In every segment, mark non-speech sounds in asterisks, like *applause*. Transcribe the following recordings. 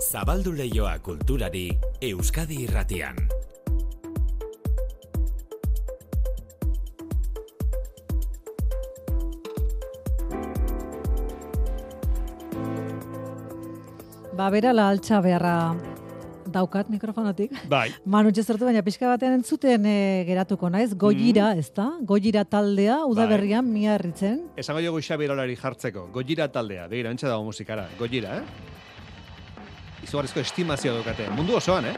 Zabaldu leioa kulturari Euskadi irratian. Ba, bera la altxa beharra daukat mikrofonotik. Bai. *laughs* Manu txezertu baina pixka batean entzuten e, geratuko naiz, goira, ez da? Goira taldea, udaberrian Bai. miarritzen. Esango jogu Xabirolari jartzeko. Gojira taldea, begira, entxe dago musikara. Gojira, eh? Izugarrizko estimazio dukate. Mundu osoan, eh?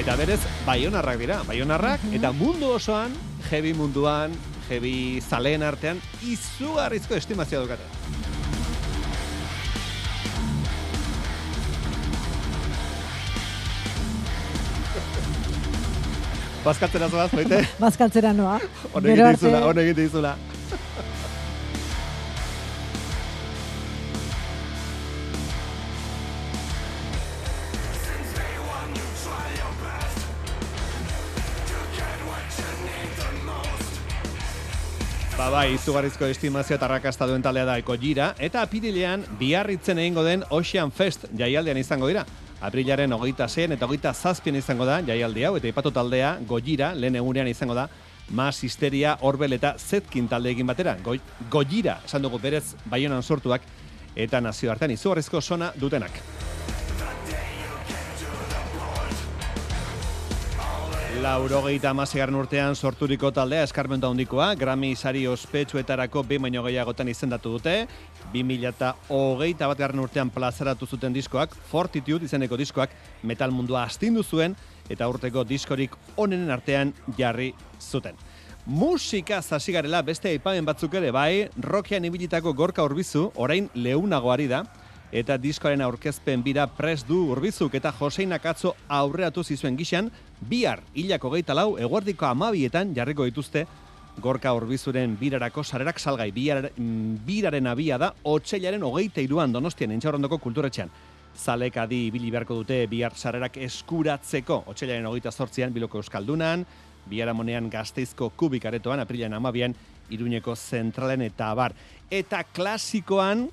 Eta berez, baionarrak dira. Baionarrak, eta mundu osoan, heavy munduan, heavy zaleen artean, izugarrizko estimazio dukate. Bazkatzera zoaz, baite? Bazkaltzera noa. Honek Gero egite dizula, arte- honek egite dizula. Bai, izugarrizko estimazio eta arrakasta duen taldea da Gojira, eta apirilean biarritzen egingo den Ocean Fest jaialdean izango dira. Aprilaren hogeita zen eta hogeita zazpien izango da jaialdi hau, eta ipatu taldea Gojira, lehen egunean izango da, Mas Histeria, Orbel eta Zetkin taldeekin batera. Go, Gojira, esan dugu berez, baionan sortuak, eta nazioartean izugarrizko sona dutenak. Laurogeita amasegarren urtean sorturiko taldea eskarmentu handikoa, Grammy sari ospetsuetarako behin baino gehiagotan izendatu dute, 2008 bat garren urtean plazaratu zuten diskoak, Fortitude izeneko diskoak, metal mundua astindu zuen, eta urteko diskorik onenen artean jarri zuten. Musika zasigarela beste aipamen batzuk ere bai, rockean ibilitako gorka urbizu, orain leunagoari da, eta diskoaren aurkezpen bira pres du urbizuk eta Joseinak atzo aurreatu zizuen gixan, bihar hilako geita lau eguerdiko amabietan jarriko dituzte Gorka Urbizuren birarako sarerak salgai birar, mm, biraren abia da otxailaren hogeita iruan donostian entxaurrondoko kulturetxean. Zalek adi ibili beharko dute bihar sarerak eskuratzeko otxailaren hogeita zortzian biloko euskaldunan, biharamonean gazteizko kubik aretoan, aprilaren amabian, iruñeko zentralen eta abar. Eta klasikoan,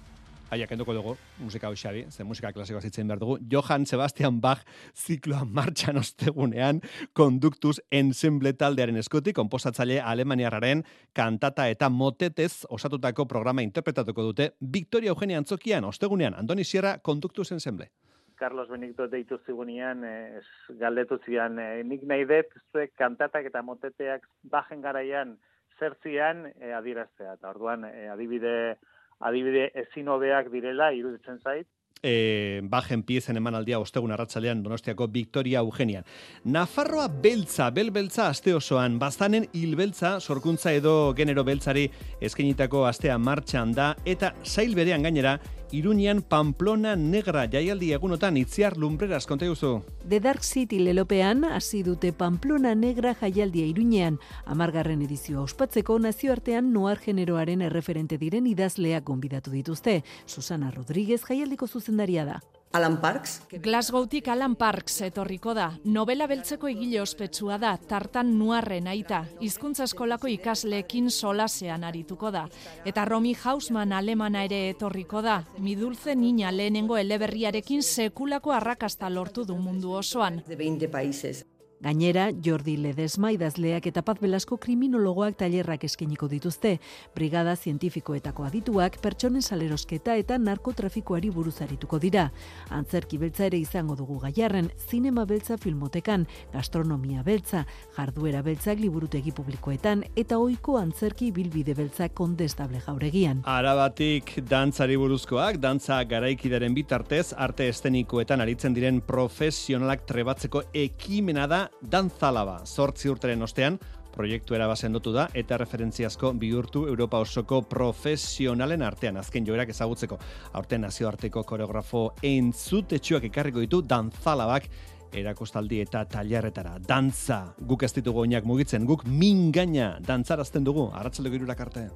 Aia, kenduko dugu, musika hau xabi, ze musika klasikoa zitzen behar dugu. Johann Sebastian Bach zikloa *laughs* martxan ostegunean, konduktuz ensemble taldearen eskutik, komposatzaile alemaniarraren kantata eta motetez osatutako programa interpretatuko dute Victoria Eugenia Antzokian, ostegunean, Andoni Sierra, konduktuz ensemble. Carlos Benito deitu zigunean, eh, galdetu zian, eh, nik nahi dut zuek kantatak eta moteteak bajen garaian zertzian eh, adieraztea. Eta orduan, eh, adibide, adibide ezin hobeak direla, iruditzen zait, e, bajen piezen emanaldia ostegun arratsalean Donostiako Victoria Eugenian. Nafarroa beltza, belbeltza aste osoan, bazanen hilbeltza, sorkuntza edo genero beltzari eskenitako astea martxan da, eta sail berean gainera, Iruñean Pamplona Negra jaialdi egunotan itziar lumbreras konta guzu. The Dark City lelopean hasi dute Pamplona Negra jaialdia iruñean, amargarren edizioa ospatzeko nazioartean noar generoaren erreferente diren idazleak gonbidatu dituzte. Susana Rodríguez jaialdiko zuzendaria da. Alan Parks, Glasgowtik Alan Parks etorriko da. Novela beltzeko egile ospetsua da, tartan nuarren aita. Hizkuntza eskolako ikasleekin solasean arituko da. Eta Romy Hausman alemana ere etorriko da. Midulze nina lehenengo eleberriarekin sekulako arrakasta lortu du mundu osoan. de 20 países. Gainera, Jordi Ledesma idazleak eta Paz Velasco kriminologoak tailerrak eskeniko dituzte. Brigada zientifikoetako adituak pertsonen salerosketa eta narkotrafikoari buruz arituko dira. Antzerki beltza ere izango dugu gaiarren, zinema beltza filmotekan, gastronomia beltza, jarduera beltzak liburutegi publikoetan eta ohiko antzerki bilbide beltzak kondestable jauregian. Arabatik dantzari buruzkoak, dantza garaikidaren bitartez, arte estenikoetan aritzen diren profesionalak trebatzeko ekimena da dantzalaba. Zortzi urteren ostean, proiektu erabazendotu da eta referentziazko bihurtu Europa osoko profesionalen artean azken joerak ezagutzeko. Aurten nazioarteko koreografo entzutetxuak ekarriko ditu dantzalabak erakustaldi eta tailerretara. Dantza, guk ez ditugu oinak mugitzen, guk mingaina dantzarazten dugu, arratsaldeko hirurak arte.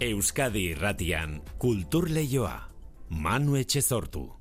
Euskadi irratian, kultur leioa. Manu Etxezortu.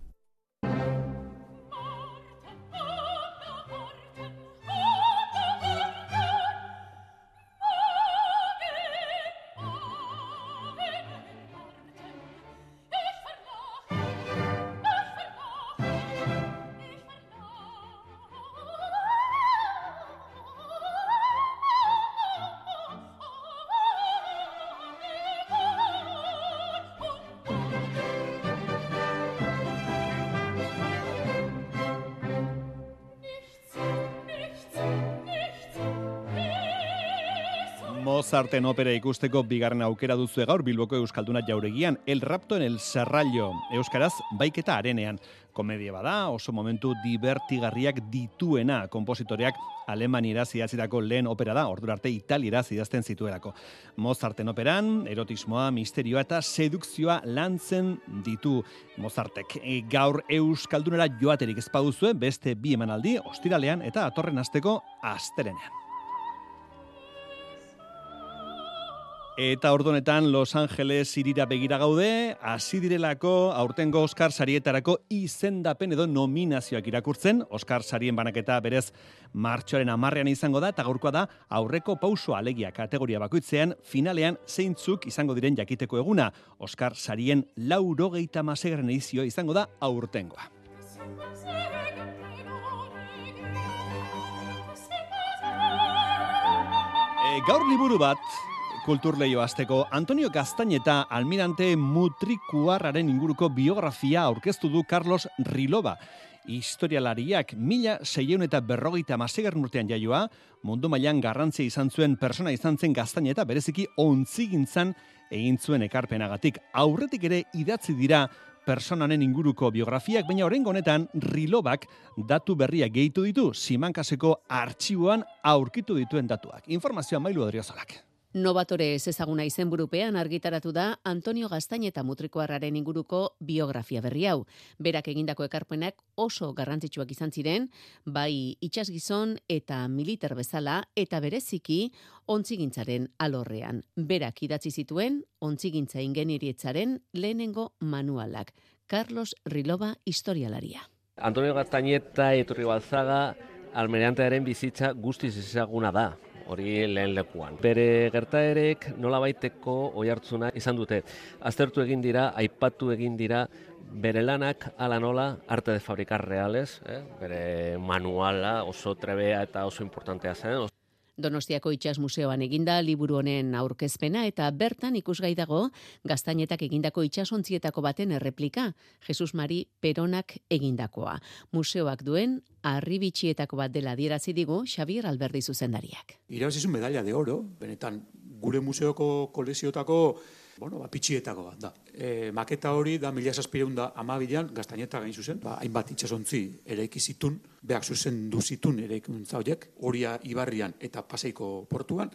Mozarten opera ikusteko bigarren aukera duzu gaur Bilboko Euskalduna jauregian, El Rapto en el Serrallo, Euskaraz baiketa arenean. Komedia bada, oso momentu divertigarriak dituena kompositoreak Alemanieraz idatzitako lehen opera da, ordura arte Italieraz idazten zituelako. Mozarten operan, erotismoa, misterioa eta sedukzioa lantzen ditu Mozartek. E, gaur Euskaldunera joaterik ezpaduzue, beste bi emanaldi, ostiralean eta atorren asteko asterenean. Eta ordonetan Los Angeles irira begira gaude, hasi direlako aurtengo Oscar sarietarako izendapen edo nominazioak irakurtzen, Oscar sarien banaketa berez martxoaren amarrean izango da, eta gaurkoa da aurreko pauso alegia kategoria bakoitzean, finalean zeintzuk izango diren jakiteko eguna, Oscar sarien laurogeita masegaren edizioa izango da aurtengoa. E, gaur liburu bat, kulturleio azteko, Antonio Gaztañeta almirante mutrikuarraren inguruko biografia aurkeztu du Carlos Riloba. Historialariak mila seieun eta berrogeita masegar urtean jaioa, mundu mailan garrantzia izan zuen persona izan zen Gaztañeta bereziki ontzigintzan egin zuen ekarpenagatik. Aurretik ere idatzi dira personanen inguruko biografiak, baina horren honetan Rilobak datu berriak gehitu ditu, simankaseko artxiboan aurkitu dituen datuak. Informazioa mailu adriozalak. Novatore ez ezaguna izenburupean argitaratu da Antonio Gaztaineta mutrikoarraren inguruko biografia berri hau. Berak egindako ekarpenak oso garrantzitsuak izan ziren, bai itxasgizon eta militer bezala eta bereziki ontzigintzaren alorrean. Berak idatzi zituen ontzigintza ingenierietzaren lehenengo manualak. Carlos Riloba historialaria. Antonio Gaztaineta etorri balzaga almereantearen bizitza guztiz ezaguna da hori lehen lekuan. Bere gertaerek nola baiteko oi hartzuna izan dute. Aztertu egin dira, aipatu egin dira, bere lanak ala nola arte de fabricar reales, eh? bere manuala oso trebea eta oso importantea zen. Donostiako Itxas Museoan eginda liburu honen aurkezpena eta bertan ikusgai dago gaztainetak egindako itxasontzietako baten erreplika, Jesus Mari Peronak egindakoa. Museoak duen arribitxietako bat dela dierazi digu Xavier Alberdi zuzendariak. Irabazizun medalla de oro, benetan gure museoko koleziotako bueno, ba, pitxietako bat da. E, maketa hori da mila saspireun da amabilan gaztaineta gain zuzen, ba, hainbat itxasontzi ere ikizitun, behak zuzen duzitun ere ikuntza horiek, horia ibarrian eta paseiko portuan,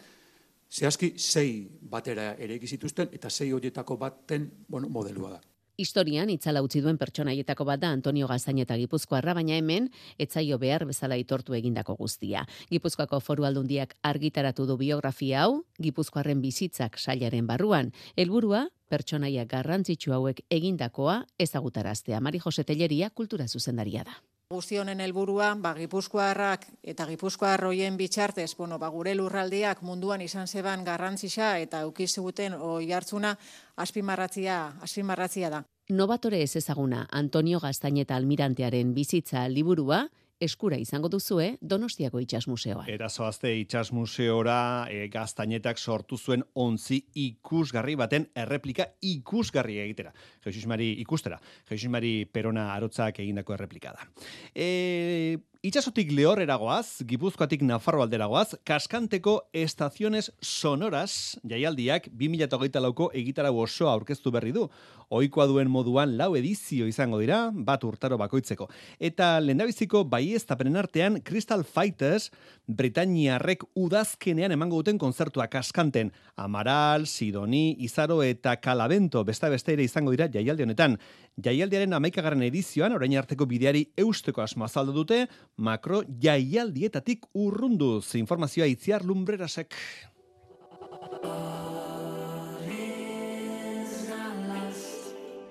zehazki sei batera ere ikizituzten eta sei horietako baten bueno, modelua da. Historian itzala utzi duen pertsonaietako bat da Antonio Gazaineta Gipuzkoarra, baina hemen etzaio behar bezala itortu egindako guztia. Gipuzkoako foru aldundiak argitaratu du biografia hau, Gipuzkoarren bizitzak sailaren barruan. Helburua pertsonaia garrantzitsu hauek egindakoa ezagutaraztea. Mari Jose Telleria kultura zuzendaria da. Guzti honen helburua, ba, Gipuzkoarrak eta Gipuzkoar hoien bitxartez, bueno, ba, gure lurraldiak munduan izan zeban garrantzisa eta ukizuguten oi hartzuna azpimarratzia, azpimarratzia da. Novatore ez ezaguna Antonio Gaztaineta Almirantearen bizitza liburua, eskura izango duzue Donostiako Itxas Museoan. Erazoazte Itxas Museora e, gaztainetak sortu zuen onzi ikusgarri baten erreplika ikusgarri egitera. Jesus Mari ikustera. Jesus Mari Perona arotzak egindako erreplika da. E, Itxasotik lehorrera goaz, Gipuzkoatik Nafarro aldera goaz, kaskanteko estaziones sonoras, jaialdiak 2008 lauko egitara osoa aurkeztu berri du. Oikoa duen moduan lau edizio izango dira, bat urtaro bakoitzeko. Eta lendabiziko bai ez artean, Crystal Fighters, Britainiarrek udazkenean emango duten konzertua kaskanten. Amaral, Sidoni, Izaro eta Kalabento, besta beste ere izango dira jaialdi honetan. Jaialdiaren amaikagarren edizioan, orain arteko bideari eusteko asmo azaldu dute, makro jaialdietatik urrunduz informazioa itziar lumbrerasek.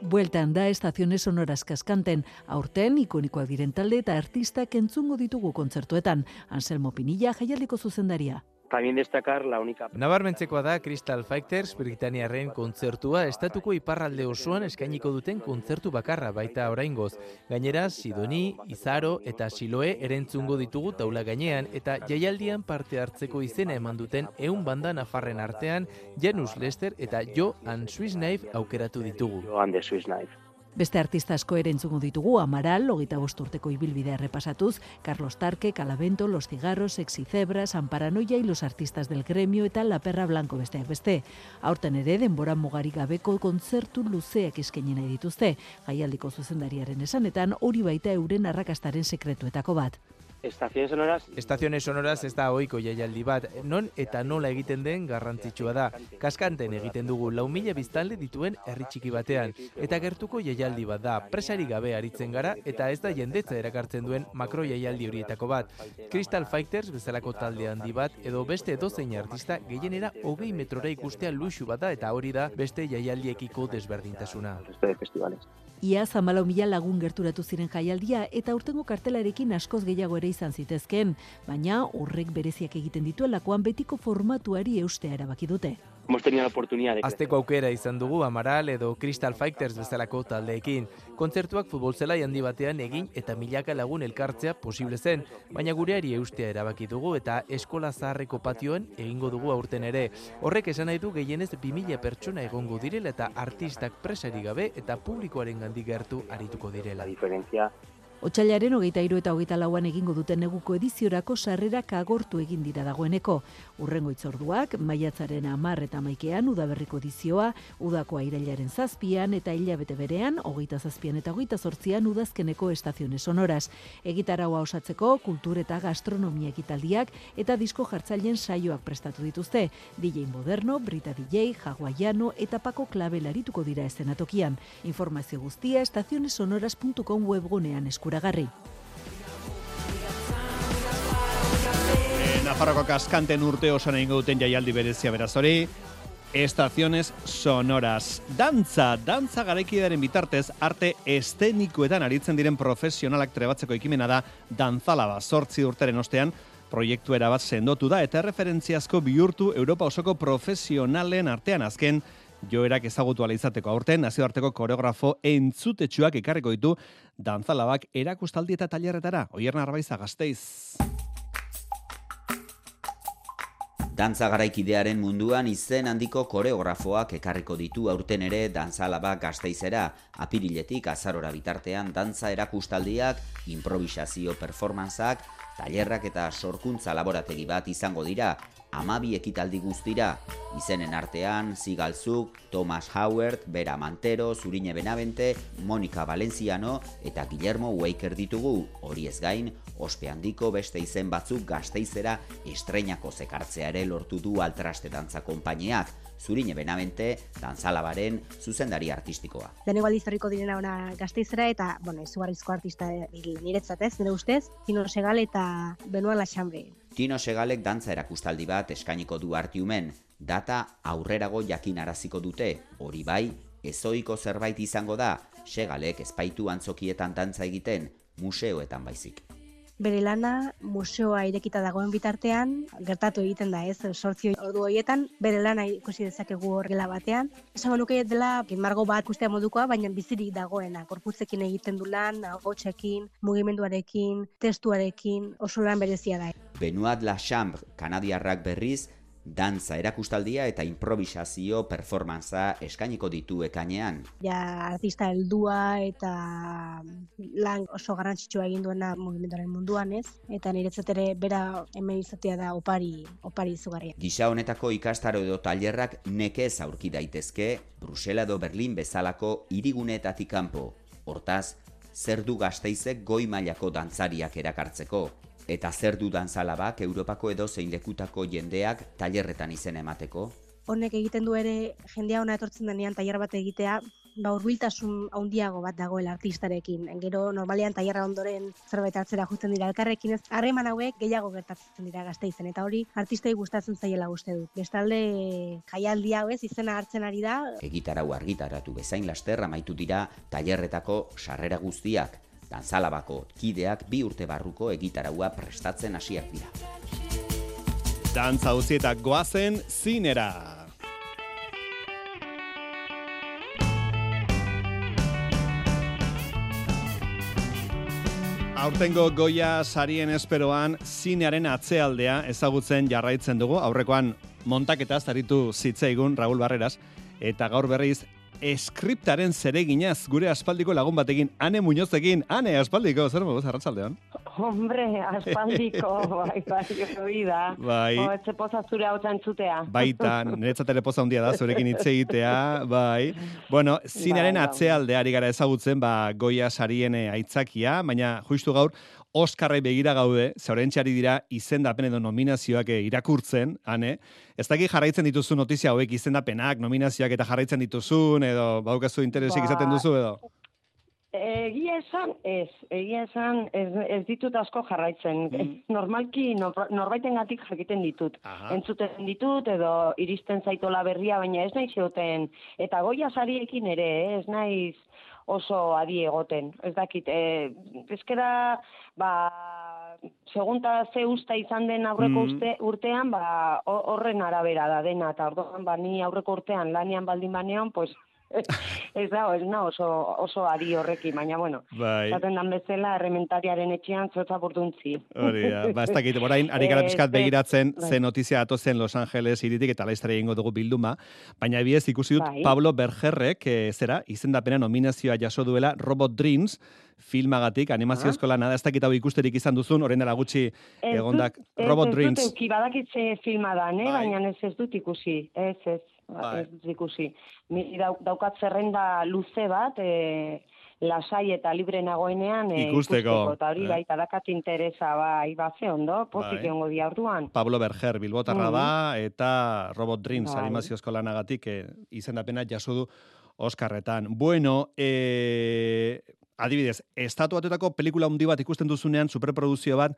Bueltan da estaciones sonoras kaskanten, aurten ikonikoak diren talde eta artistak entzungo ditugu kontzertuetan. Anselmo Pinilla jaialdiko zuzendaria. También destacar la única... Nabarmentzekoa da Crystal Fighters Britaniarren kontzertua estatuko iparralde osoan eskainiko duten kontzertu bakarra baita oraingoz. Gainera, Sidoni, Izaro eta Siloe erentzungo ditugu taula gainean eta jaialdian parte hartzeko izena eman duten eun banda nafarren artean Janus Lester eta Jo and Swiss Knife aukeratu ditugu. Jo and the Swiss Knife. Beste artista asko ere entzungo ditugu, Amaral, logita urteko ibilbidea repasatuz, Carlos Tarque, Calavento, Los Cigarros, Sexy Zebra, San Paranoia y los artistas del gremio eta La Perra Blanco besteak beste. Aurten ere, denbora mugari gabeko kontzertu luzeak eskenien nahi dituzte. Jaialdiko zuzendariaren esanetan, hori baita euren arrakastaren sekretuetako bat. Estaciones sonoras Estaciones sonoras ez da ohiko jaialdi bat, non eta nola egiten den garrantzitsua da. Kaskanten egiten dugu lau mila biztanle dituen herri txiki batean, eta gertuko jaialdi bat da, presari gabe aritzen gara, eta ez da jendetza erakartzen duen makro jaialdi horietako bat. Crystal Fighters bezalako talde handi bat, edo beste edozein artista gehienera hogei metrora ikustea luxu bat da, eta hori da beste jaialdiekiko desberdintasuna. Ia zamalau mila lagun gerturatu ziren jaialdia eta urtengo kartelarekin askoz gehiago ere izan zitezken, baina horrek bereziak egiten dituelakoan betiko formatuari eustea erabaki dute. Hemos tenido la oportunidad de Azteko aukera izan dugu Amaral edo Crystal Fighters bezalako taldeekin. Kontzertuak futbol zelai handi batean egin eta milaka lagun elkartzea posible zen, baina gureari eustea erabaki dugu eta eskola zaharreko patioan egingo dugu aurten ere. Horrek esan nahi du gehienez 2000 pertsona egongo direla eta artistak presari gabe eta publikoaren gandik gertu arituko direla. diferencia Otsailaren hogeita iru eta hogeita lauan egingo duten neguko ediziorako sarrerak agortu egin dira dagoeneko. Urrengo itzorduak, maiatzaren amar eta maikean, udaberriko edizioa, udako airailaren zazpian eta hilabete berean, hogeita zazpian eta hogeita zortzian udazkeneko estaziones sonoras. Egitaraua osatzeko, kultur eta gastronomia ekitaldiak eta disko jartzailen saioak prestatu dituzte. DJ Moderno, Brita DJ, Jaguaiano eta Pako Klabe larituko dira estenatokian. Informazio guztia estazionesonoras.com webgunean eskuragarri. E, Nafarroko kaskanten urte osan egingo duten jaialdi berezia beraz hori. Estaciones sonoras. Dantza, dantza garaikidearen bitartez, arte estenikoetan aritzen diren profesionalak trebatzeko ekimena da dantzalaba sortzi urteren ostean, proiektu erabat sendotu da eta referentziazko bihurtu Europa osoko profesionalen artean azken joerak ezagutu ala izateko aurten nazioarteko koreografo entzutetsuak ekarriko ditu dantzalabak erakustaldi eta tailerretara. Oierna Arbaiza Gasteiz. Dantza garaikidearen munduan izen handiko koreografoak ekarriko ditu aurten ere dantzalaba gazteizera. Apiriletik azarora bitartean dantza erakustaldiak, improvisazio performanzak, tailerrak eta sorkuntza laborategi bat izango dira, amabi ekitaldi guztira. Izenen artean, Zigalzuk, Thomas Howard, Bera Mantero, Zurine Benavente, Monika Valenciano eta Guillermo Weiker ditugu. Hori ez gain, ospe handiko beste izen batzuk gazteizera estreinako zekartzea ere lortu du altraste dantza konpainiak. Zurine Benavente, dantzalabaren zuzendari artistikoa. Lehenengo aldiz horriko direna ona gazteizera eta, bueno, izugarrizko artista niretzat ez, nire ustez, Tino Segal eta Benoa Laxambre. Tino Segalek dantza erakustaldi bat eskainiko du artiumen, data aurrerago jakinaraziko dute, hori bai, ezoiko zerbait izango da, Segalek espaitu antzokietan dantza egiten, museoetan baizik. Bere lana museoa irekita dagoen bitartean, gertatu egiten da ez, sortzi ordu horietan, bere lana ikusi dezakegu horrela batean. Esango nuke dela, margo bat ikustea modukoa, baina bizirik dagoena, korputzekin egiten du lan, agotxekin, mugimenduarekin, testuarekin, oso lan berezia da. Benoit Lachambre, kanadiarrak berriz, dantza erakustaldia eta improvisazio performantza eskainiko ditu ekainean. Ja, artista heldua eta lan oso garrantzitsua egin duena mugimenduaren munduan, ez? Eta niretzat ere bera hemen izatea da opari, opari izugarria. Gisa honetako ikastaro edo tailerrak nekez aurki daitezke Brusela edo Berlin bezalako hirigunetatik kanpo. Hortaz, zer du gazteizek goi mailako dantzariak erakartzeko. Eta zer du dantzalabak Europako edo zein lekutako jendeak tailerretan izen emateko? Honek egiten du ere jendea ona etortzen denean tailer bat egitea, ba hurbiltasun handiago bat dagoela artistarekin. Gero normalean tailerra ondoren zerbait hartzera jotzen dira elkarrekin ez. Harreman hauek gehiago gertatzen dira gazteizen eta hori artistei gustatzen zaiela uste dut. Bestalde jaialdi hau ez izena hartzen ari da. Egitarau argitaratu bezain laster amaitu dira tailerretako sarrera guztiak. Dantzalabako kideak bi urte barruko egitaraua prestatzen hasiak dira. Dantza uzietak goazen zinera. Aurtengo goia sarien esperoan zinearen atzealdea ezagutzen jarraitzen dugu. Aurrekoan montaketa zaritu zitzaigun Raúl Barreras eta gaur berriz eskriptaren zereginaz gure aspaldiko lagun batekin, Ane Muñozekin. Ane, aspaldiko, zer mogu, arratsaldean? Hombre, aspaldiko, *laughs* bai, bai, hori da. Bai. O, etxe poza zure hau txantzutea. Baita, niretzat ere poza handia da, zurekin hitz egitea, bai. Bueno, zinaren Bai, bai. atzealdeari gara ezagutzen, ba, goia sarien eh, aitzakia, baina justu gaur, Oskarrai begira gaude, zaurentxari dira izendapen edo nominazioak eh, irakurtzen, ane. Ez dakit jarraitzen dituzu notizia hauek izendapenak, nominazioak eta jarraitzen dituzun, edo baukazu interesik Ba, izaten duzu, edo? Egia esan, ez. Egia esan, ez, ez ditut asko jarraitzen. Normalki, nor, norbaiten gatik jakiten ditut. Entzuten ditut, edo iristen zaitola berria, baina ez nahi zeuten. Eta goia sariekin ere, eh, ez naiz oso adi egoten. Ez dakit, eh, ezkera, ba, segunta ze usta izan den aurreko Mm. uste, urtean, ba, ho- horren arabera da dena, eta orduan, ba, ni aurreko urtean lanian baldin banean, pues, *laughs* ez da, ez na oso, oso ari horrekin, baina, bueno, Bai. esaten dan bezala, errementariaren etxean zotza burduntzi. Hori da, ba, ez dakit, orain, ari gara Eh, pixkat ze- begiratzen, bai. ze notizia atozen Los Angeles iritik eta laiztara egingo dugu bilduma, baina ebiez ikusi dut Bai. Pablo Bergerrek, eh, zera, izendapena nominazioa jaso duela Robot Dreams, filmagatik, animazio Ah. nada, ez dakit hau ikusterik izan duzun, orain dela gutxi Ez egondak dut- ez- Robot ez Dreams. dut euki, badakit ze filma da, ne? Bai. baina ez ez dut ikusi, ez ez, Bai. ez dut ikusi. Ni dau, daukat zerrenda luze bat, e, lasai eta libre nagoenean e, Ikusteko, eta hori eh. bai, eta dakat interesa bai, ba, ze ondo, pozik Bai. egongo dia orduan. Pablo Berger, Bilbotarra Mhm. da, eta Robot Dreams, Bai. animazio eskolanagatik, eh, izendapena jaso du Oskarretan. Bueno, eh, adibidez, estatu batuetako pelikula handi bat ikusten duzunean, superproduzio bat,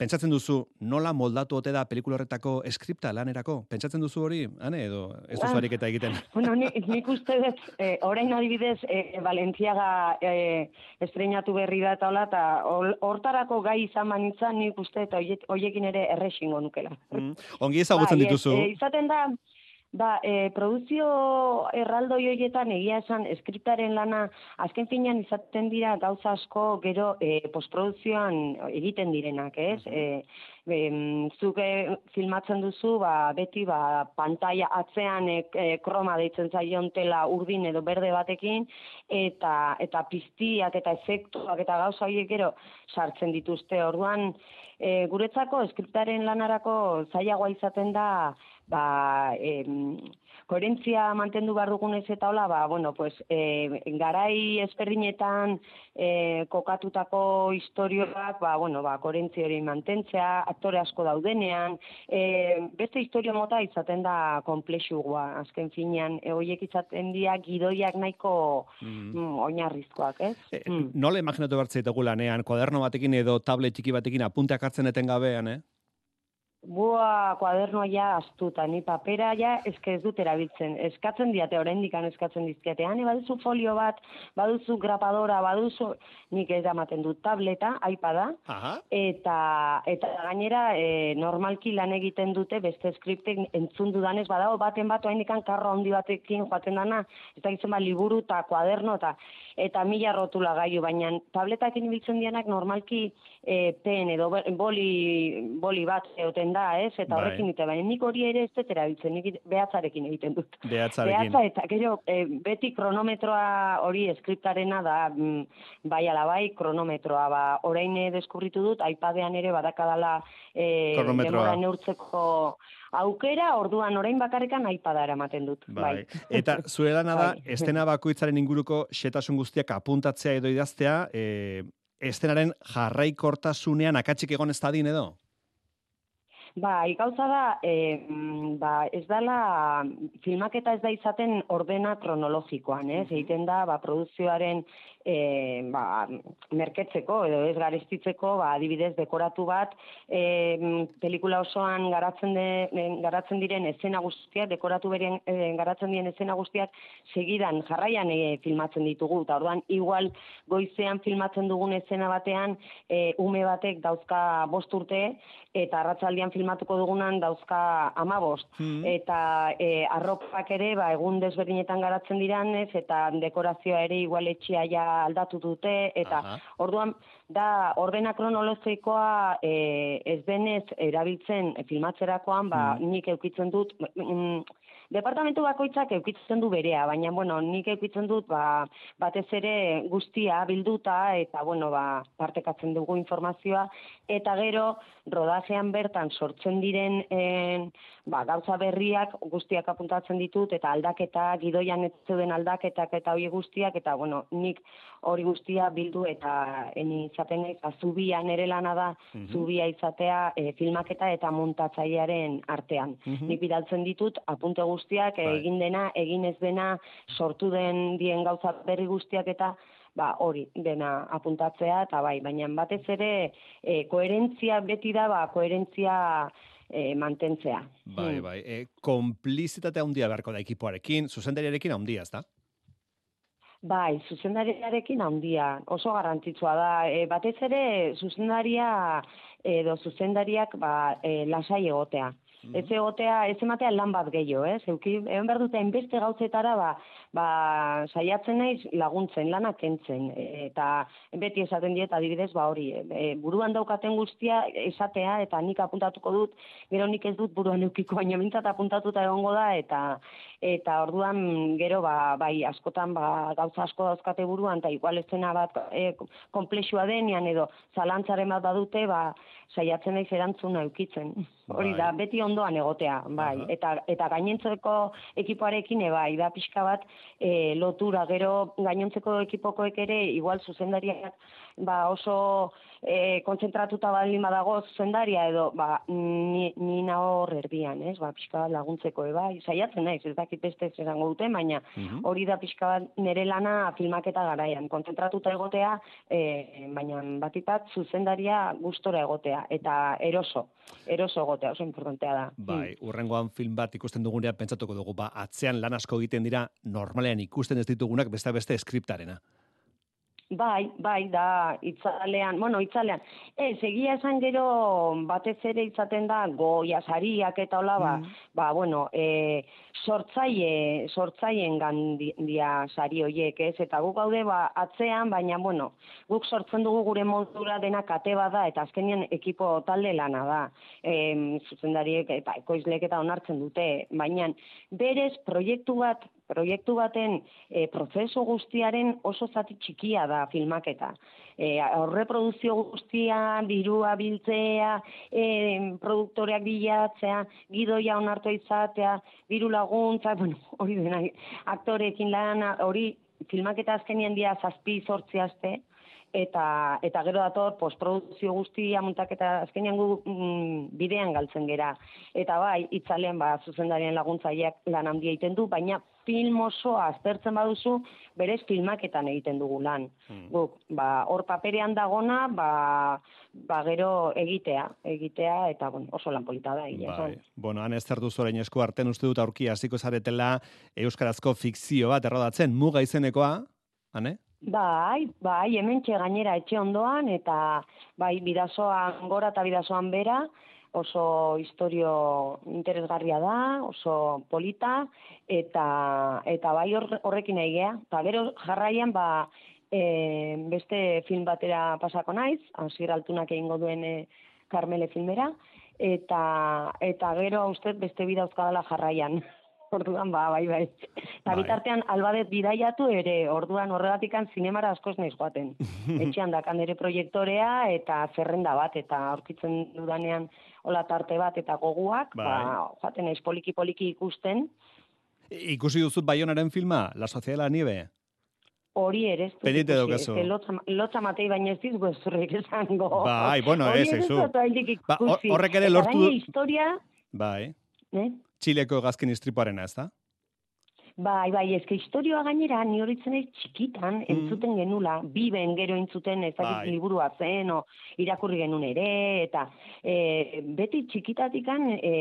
pentsatzen duzu, nola moldatu ote da pelikula horretako eskripta lanerako? Pentsatzen duzu hori, ane, edo ez duzu Ah. ariketa egiten? *laughs* Bueno, ni, nik uste dut, eh, orain adibidez, eh, Valentziaga eh, estrenatu berri da eta hola, eta hor- hortarako gai izan manitzan, nik uste eta hoiekin ere erresingo nukela. Mm. Ongi ezagutzen Bai, ez, dituzu. eh, izaten da, ba, e, produzio erraldoi horietan egia esan eskriptaren lana, azken finean izaten dira gauza asko gero e, postproduzioan egiten direnak, ez? E, em, zuk eh, filmatzen duzu, ba, beti ba, pantalla atzean e, e, kroma deitzen zaion tela urdin edo berde batekin, eta eta piztiak eta efektuak eta gauza horiek gero sartzen dituzte. Orduan, e, guretzako eskriptaren lanarako zailagoa izaten da ba, em, koherentzia mantendu behar dugunez eta hola, ba, bueno, pues, e, garai ezberdinetan e, kokatutako historioak, ba, bueno, ba, koherentzia hori mantentzea, aktore asko daudenean, e, beste historio mota izaten da komplexugua, azken finean, e, horiek izaten dira gidoiak nahiko mm, oinarrizkoak, ez? Eh, Nola imaginatu bertzeitugu lanean, kuaderno batekin edo tablet txiki batekin apunteak hartzen eten gabean, eh? Bua, kuadernoa ja astuta, ni papera ja eske ez dut erabiltzen. Eskatzen diate oraindik han eskatzen dizkiate. Hane baduzu folio bat, baduzu grapadora, baduzu nik ez ematen dut tableta, iPada, Aha. eta eta gainera e, normalki lan egiten dute beste skriptek entzun dudanez badago baten bat oraindik karro handi batekin joaten dana, ez da ba liburu eta kuaderno eta eta mila rotula gaiu, baina tabletakin ibiltzen dianak normalki e, pen edo boli, boli bat egoten da, ez? Eta Bai. horrekin ite, baina nik hori ere ez dut erabiltzen, nik behatzarekin egiten dut. Behatzarekin. Behatza eta gero e, beti kronometroa hori eskriptarena da mm, bai ala bai kronometroa ba orain eh, deskubritu dut iPadean ere badakadala e, Kronometroa. denbora neurtzeko aukera orduan orain bakarrikan iPada eramaten dut Bai. Eta *laughs* zure lana da, Bai. estena bakoitzaren inguruko xetasun guztiak apuntatzea edo idaztea, e, estenaren jarraikortasunean akatsik egon ez dadin edo? Bai, gauza da, e, mm, ba, ez dala, filmaketa ez da izaten ordena kronologikoan, ez? Egiten da, ba, produzioaren e, ba, merketzeko edo ez garestitzeko, ba, adibidez dekoratu bat, e, mm, pelikula osoan garatzen, de, garatzen diren escena guztiak, dekoratu beren e, garatzen diren escena guztiak, segidan jarraian e, filmatzen ditugu, eta orduan igual goizean filmatzen dugun escena batean, e, ume batek dauzka bost urte, eta arratzaldian filmatuko dugunan dauzka amabost. Mhm. Eta e, arropak ere, ba, egun desberdinetan garatzen diranez, eta dekorazioa ere igual etxea ja aldatu dute, eta Aha. orduan, da, ordena kronologikoa e, ez denez erabiltzen filmatzerakoan, ba, nik eukitzen dut, mm, departamentu bakoitzak eukitzen du berea, baina, bueno, nik eukitzen dut, ba, batez ere guztia bilduta, eta, bueno, ba, partekatzen dugu informazioa, eta gero, rodajean bertan sortzen diren en, ba, gauza berriak guztiak apuntatzen ditut, eta aldaketa, gidoian ez zeuden aldaketak eta hori guztiak, eta, bueno, nik hori guztia bildu eta eni izaten naiz, ba, zubia nere lana da, Mhm. zubia izatea e, filmaketa eta montatzailearen artean. Mhm. Nik bidaltzen ditut, apunte guztiak, Bai. egin dena, egin ez dena, sortu den dien gauza berri guztiak eta ba, hori dena apuntatzea, eta bai, baina batez ere e, koherentzia beti da, ba, koherentzia e, mantentzea. Bai, Mm. bai. E, konplizitate handia beharko da ekipoarekin, zuzendariarekin handia, ez da? Bai, zuzendariarekin handia, oso garrantzitsua da. E, batez ere, zuzendaria edo zuzendariak ba, e, lasai egotea. Ez egotea, ez ematea lan bat gehiago, ez? Euki, egon behar dute, enbeste gauzetara, ba, ba, saiatzen naiz laguntzen, lanak kentzen. E, eta beti esaten diet, adibidez, ba hori, e, buruan daukaten guztia esatea, eta nik apuntatuko dut, gero nik ez dut buruan eukiko, baina mintzat apuntatuta egongo da, eta eta orduan gero ba, bai askotan ba, gauza asko dauzkate buruan eta igual ezena bat e, komplexua denean edo zalantzaren bat badute ba, saiatzen naiz erantzuna eukitzen. Hori da, beti ondoan egotea, bai. Aha. Eta, eta gainontzeko ekipoarekin e, bai, da pixka bat e, lotura, gero gainontzeko ekipokoek ere igual zuzendariak ba, oso e, kontzentratuta baldin badago zuzendaria edo ba, ni, ni hor erdian, ez? Ba, pixka bat laguntzeko e, bai, saiatzen naiz, ez dakit beste ez esango dute, baina Mhm. hori da pixka bat nire lana filmaketa garaian, kontzentratuta egotea, e, baina batipat zuzendaria gustora egotea, eta eroso, eroso egotea, oso importantea da. Bai, urrengoan film bat ikusten dugunean pentsatuko dugu, ba, atzean lan asko egiten dira normalean ikusten ez ditugunak beste beste skriptarena. Bai, bai, da, itzalean, bueno, itzalean, ez, egia esan gero batez ere izaten da goia sariak eta hola, ba, ba, bueno, e, sortzaile, sortzaileen gandia sari hoiek, ez, eta guk gaude, ba, atzean, baina, bueno, guk sortzen dugu gure modura dena kate bada, eta azkenien ekipo talde lana da, e, zuzendariek eta ekoizlek eta onartzen dute, baina berez proiektu bat proiektu baten e, prozesu guztiaren oso zati txikia da filmaketa. E, aurreproduzio guztia, dirua biltzea, e, produktoreak bilatzea, gidoia onartu izatea, diru laguntza, *laughs* bueno, hori dena, aktorekin lana, hori filmaketa azkenien dia zazpi zortzi aste, eta eta gero dator postprodukzio guztia muntaketa azkenean gu mm, bidean galtzen gera eta bai itzalean ba zuzendarien laguntzaileak lan handia egiten du baina film osoa aztertzen baduzu berez filmaketan egiten dugu lan guk ba hor paperean dagona ba ba gero egitea egitea eta bueno oso lan polita da egia Bai. Bueno, han eztertu zorain esku arten uste dut aurki hasiko zaretela euskarazko fikzio bat errodatzen muga izenekoa, ane? Bai, bai, hementxe gainera etxe ondoan, eta bai, bidazoan gora eta bidazoan bera, oso historio interesgarria da, oso polita, eta, eta bai hor, horrekin nahi gea. Eta gero jarraian, ba, e, beste film batera pasako naiz, hasier altunak egingo duen e, Carmele filmera, eta, eta gero uste beste bidauzkadala jarraian. Orduan, ba, bai, bai. Eta Bai. bitartean albadet bidaiatu ere, orduan horregatikan zinemara askoz naiz joaten. *laughs* Etxean dakan ere proiektorea eta zerrenda bat, eta aurkitzen dudanean hola tarte bat eta goguak, Bai. ba, joaten naiz poliki-poliki ikusten, Ikusi duzu Baionaren filma, La Sociedad de la Nieve? hori ere ez Pendiente daukazu. Lotza, lotza matei baina ez dizu ezurrik esango. Bai, bueno, ez, oraindik Ba, horrek ere Eta lortu du- historia, Bai. eh? Txileko hegazkin istripuarena, ez da? Bai, bai, eske historioa gainera ni horitzen naiz txikitan entzuten genula, biben gero entzuten ez dakit Bai. liburua zen o irakurri genuen ere eta e, beti txikitatikan e,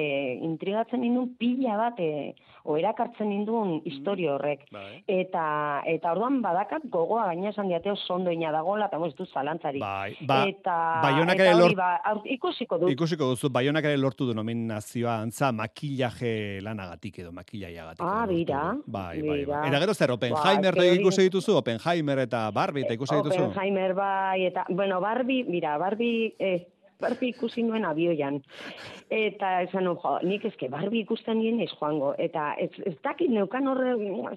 intrigatzen nindun pila bat e, o erakartzen nindun historio horrek. Bai. Eta eta orduan badakat gogoa gaina esan diate oso ondo ina dagoela eta ez du zalantzarik. Bai, ba, eta Baionak ere hori lort- ba, aur- ikusiko dut. Ikusiko duzu, Baionak ere lortu du nominazioa antza makillaje lanagatik edo makillaiagatik. Ah, bira. Bai, bai, bai. bira. Eta gero zer, Oppenheimer Ba, teoria- ikusi dituzu? Oppenheimer eta Barbie eta ikusi dituzu? Oppenheimer bai, eta, bueno, Barbie, mira, Barbie, eh, Barbie ikusi nuen abioian. Eta esan jo, nik eske Barbie ikusten nien ez joango. Eta ez, ez dakit neukan horre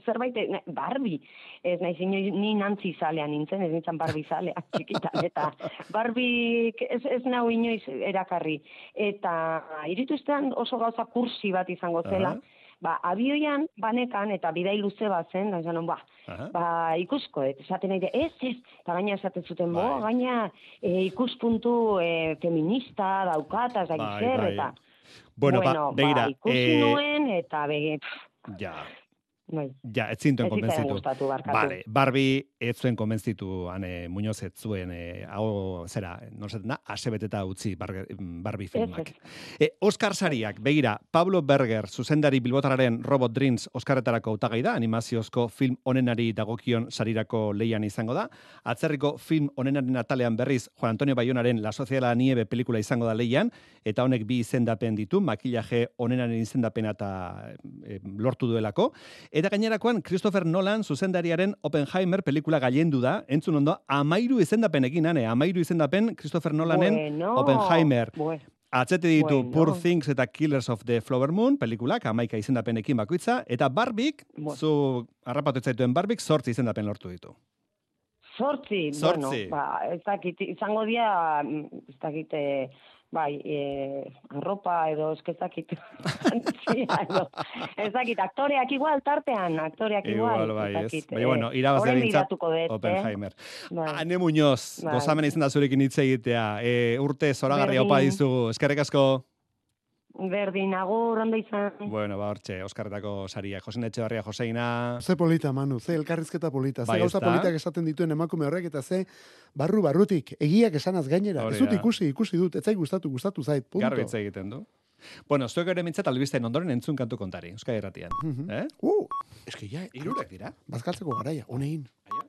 zerbait, ne, Barbie. Ez zinoi, ni nantzi zalea nintzen, ez nintzen Barbie zalea, *laughs* txikitan. Eta Barbie ez, ez nau inoiz erakarri. Eta irituztean oso gauza kursi bat izango zela. Aha. Ba, abioian, banekan, eta bidai luze bat zen, da esan, ba, Aha. ba, ikusko, et, esaten nahi ez, ez, eta gaina esaten zuten, bo, Bai. gaina e, ikuspuntu e, feminista daukata, ez da Bai, zer, bai. eta, Bueno, ba, begira, ba, ikusi eh, nuen, eta bege, Ja, bai. ja, ez zintuen konbentzitu. Vale, Barbie ez zuen konbentzitu, ane, Muñoz ez zuen, e, hau, zera, no na, asebeteta utzi Bar- Barbie filmak. E, Oscar sariak, begira, Pablo Berger, zuzendari bilbotararen Robot Dreams Oscarretarako hautagai da, animaziozko film onenari dagokion sarirako leian izango da. Atzerriko film onenaren atalean berriz, Juan Antonio Bayonaren La Sociedad de la Nieve pelikula izango da leian, eta honek bi izendapen ditu, makillaje onenaren izendapena eta e, lortu duelako. Eta gainerakoan, Christopher Nolan zuzendariaren Oppenheimer pelikula gailendu da, entzun ondo, amairu izendapenekin, ane, amairu izendapen Christopher Nolanen Bueno, Oppenheimer. bue- Atzete ditu Bueno. Poor Things eta Killers of the Flower Moon pelikulak, amaika izendapenekin bakoitza, eta Barbik, zu harrapatu ez zaituen Barbik, zortzi izendapen lortu ditu. Zortzi, Zortzi. bueno, ba, ez dakit, izango dia, mm, ez dakit, eh, bai, e, arropa edo jantzia *laughs* edo, ez dakit, aktoreak igual tartean, aktoreak igual, Igual, bai, ez Baina, bueno, dut, eh? Oppenheimer. Bai. Ane Muñoz, Bai. gozamen izan da zurekin hitz egitea. E, urte zoragarria Berdin. opa dizugu. Eskerrik asko. Berdin, agur, ondo izan. Bueno, ba, hortxe, Oskarretako saria. Josen Etxebarria, Joseina. Ze polita, Manu, ze elkarrizketa polita. Ze Bai, gauza politak esaten dituen emakume horrek, eta ze barru barrutik, egiak esanaz gainera. Ez dut ikusi, ikusi dut, ez zait gustatu, gustatu zait, punto. Garbi hitz egiten du. Bueno, zuek ere mintzat albisten ondoren entzun kantu kontari, Euskadi Erratian. Eh? Uh, eske ja, irurek dira. Bazkaltzeko garaia, honein. Aio.